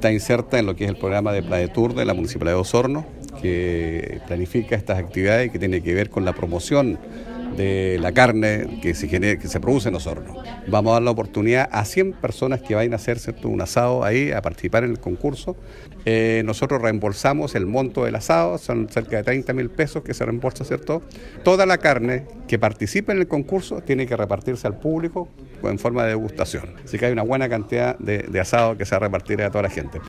está inserta en lo que es el programa de Tour de la Municipalidad de Osorno, que planifica estas actividades y que tiene que ver con la promoción de la carne que se, produce en Osorno. Vamos a dar la oportunidad a 100 personas que vayan a hacer ¿cierto? un asado ahí, a participar en el concurso. Eh, nosotros reembolsamos el monto del asado, son cerca de 30 mil pesos que se reembolsa, ¿cierto? Toda la carne que participe en el concurso tiene que repartirse al público en forma de degustación. Así que hay una buena cantidad de, de asado que se va a repartir a toda la gente.